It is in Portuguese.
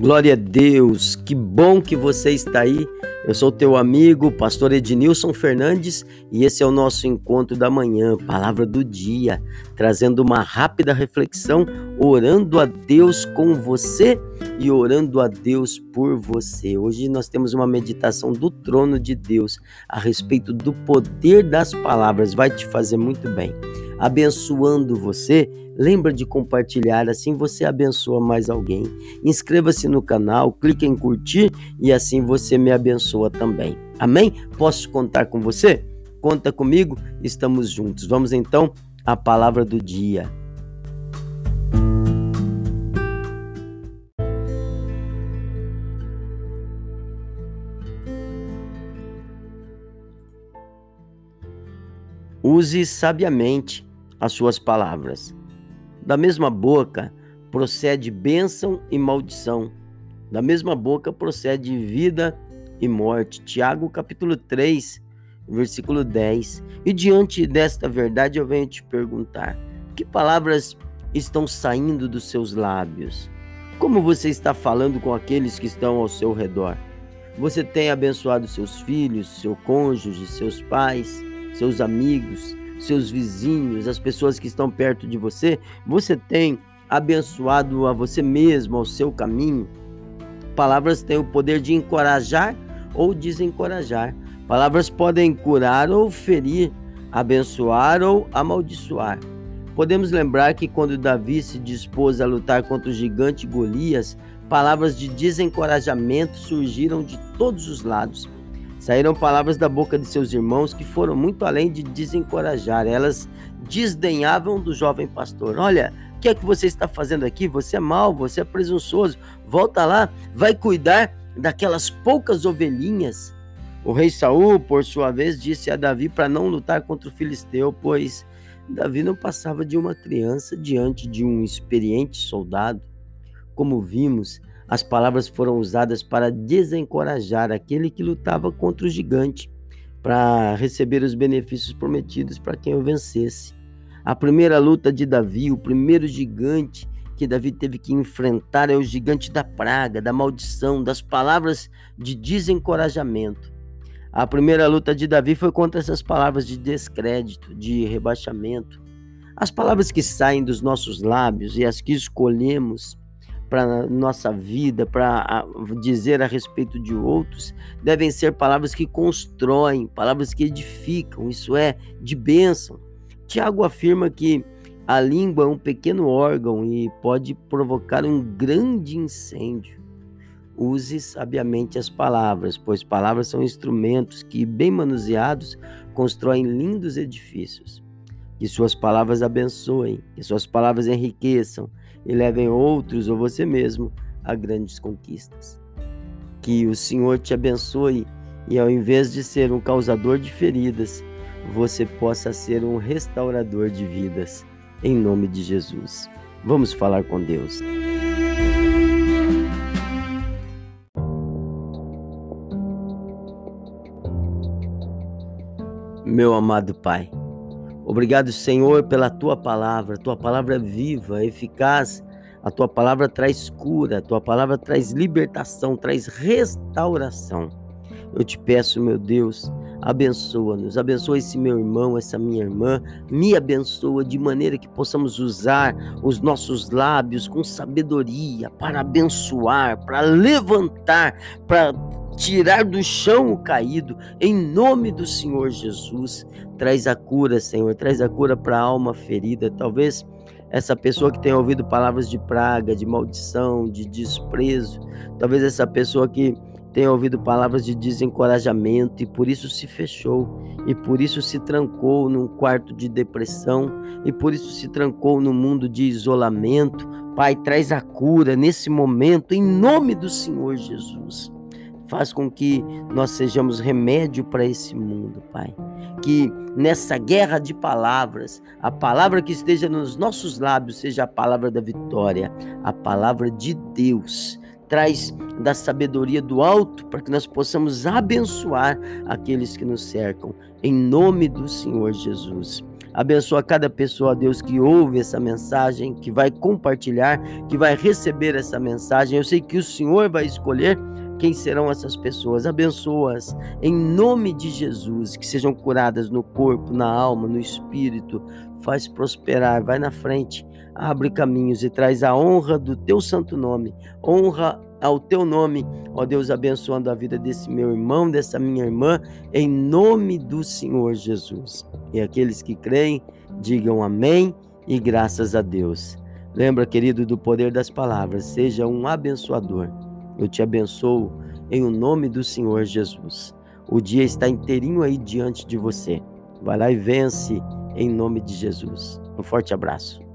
Glória a Deus, que bom que você está aí. Eu sou teu amigo, pastor Ednilson Fernandes, e esse é o nosso encontro da manhã, palavra do dia, trazendo uma rápida reflexão, orando a Deus com você e orando a Deus por você. Hoje nós temos uma meditação do trono de Deus a respeito do poder das palavras, vai te fazer muito bem. Abençoando você Lembra de compartilhar, assim você abençoa mais alguém. Inscreva-se no canal, clique em curtir e assim você me abençoa também. Amém? Posso contar com você? Conta comigo, estamos juntos. Vamos então à palavra do dia. Use sabiamente as suas palavras. Da mesma boca procede bênção e maldição. Da mesma boca procede vida e morte. Tiago capítulo 3, versículo 10. E diante desta verdade eu venho te perguntar: que palavras estão saindo dos seus lábios? Como você está falando com aqueles que estão ao seu redor? Você tem abençoado seus filhos, seu cônjuge, seus pais, seus amigos, seus vizinhos, as pessoas que estão perto de você, você tem abençoado a você mesmo, ao seu caminho. Palavras têm o poder de encorajar ou desencorajar. Palavras podem curar ou ferir, abençoar ou amaldiçoar. Podemos lembrar que quando Davi se dispôs a lutar contra o gigante Golias, palavras de desencorajamento surgiram de todos os lados. Saíram palavras da boca de seus irmãos que foram muito além de desencorajar. Elas desdenhavam do jovem pastor. Olha, o que é que você está fazendo aqui? Você é mau, você é presunçoso. Volta lá, vai cuidar daquelas poucas ovelhinhas. O rei Saul, por sua vez, disse a Davi para não lutar contra o filisteu, pois Davi não passava de uma criança diante de um experiente soldado. Como vimos, as palavras foram usadas para desencorajar aquele que lutava contra o gigante, para receber os benefícios prometidos para quem o vencesse. A primeira luta de Davi, o primeiro gigante que Davi teve que enfrentar é o gigante da praga, da maldição, das palavras de desencorajamento. A primeira luta de Davi foi contra essas palavras de descrédito, de rebaixamento. As palavras que saem dos nossos lábios e as que escolhemos para nossa vida, para dizer a respeito de outros, devem ser palavras que constroem, palavras que edificam, isso é, de bênção. Tiago afirma que a língua é um pequeno órgão e pode provocar um grande incêndio. Use sabiamente as palavras, pois palavras são instrumentos que, bem manuseados, constroem lindos edifícios. Que suas palavras abençoem, que suas palavras enriqueçam, e levem outros ou você mesmo a grandes conquistas. Que o Senhor te abençoe e ao invés de ser um causador de feridas, você possa ser um restaurador de vidas. Em nome de Jesus. Vamos falar com Deus. Meu amado Pai, Obrigado, Senhor, pela tua palavra. Tua palavra é viva, eficaz. A tua palavra traz cura, a tua palavra traz libertação, traz restauração. Eu te peço, meu Deus, abençoa-nos, abençoa esse meu irmão, essa minha irmã, me abençoa de maneira que possamos usar os nossos lábios com sabedoria para abençoar, para levantar, para tirar do chão o caído, em nome do Senhor Jesus. Traz a cura, Senhor, traz a cura para a alma ferida. Talvez essa pessoa que tenha ouvido palavras de praga, de maldição, de desprezo, talvez essa pessoa que tenha ouvido palavras de desencorajamento e por isso se fechou, e por isso se trancou num quarto de depressão, e por isso se trancou no mundo de isolamento. Pai, traz a cura nesse momento, em nome do Senhor Jesus. Faz com que nós sejamos remédio para esse mundo, Pai. Que nessa guerra de palavras, a palavra que esteja nos nossos lábios seja a palavra da vitória, a palavra de Deus. Traz da sabedoria do alto para que nós possamos abençoar aqueles que nos cercam. Em nome do Senhor Jesus. Abençoa cada pessoa, Deus, que ouve essa mensagem, que vai compartilhar, que vai receber essa mensagem. Eu sei que o Senhor vai escolher quem serão essas pessoas. Abençoa-as em nome de Jesus, que sejam curadas no corpo, na alma, no espírito. Faz prosperar, vai na frente, abre caminhos e traz a honra do teu santo nome. Honra ao teu nome, ó Deus, abençoando a vida desse meu irmão, dessa minha irmã, em nome do Senhor Jesus. E aqueles que creem, digam amém e graças a Deus. Lembra, querido, do poder das palavras, seja um abençoador. Eu te abençoo em o nome do Senhor Jesus. O dia está inteirinho aí diante de você. Vai lá e vence em nome de Jesus. Um forte abraço.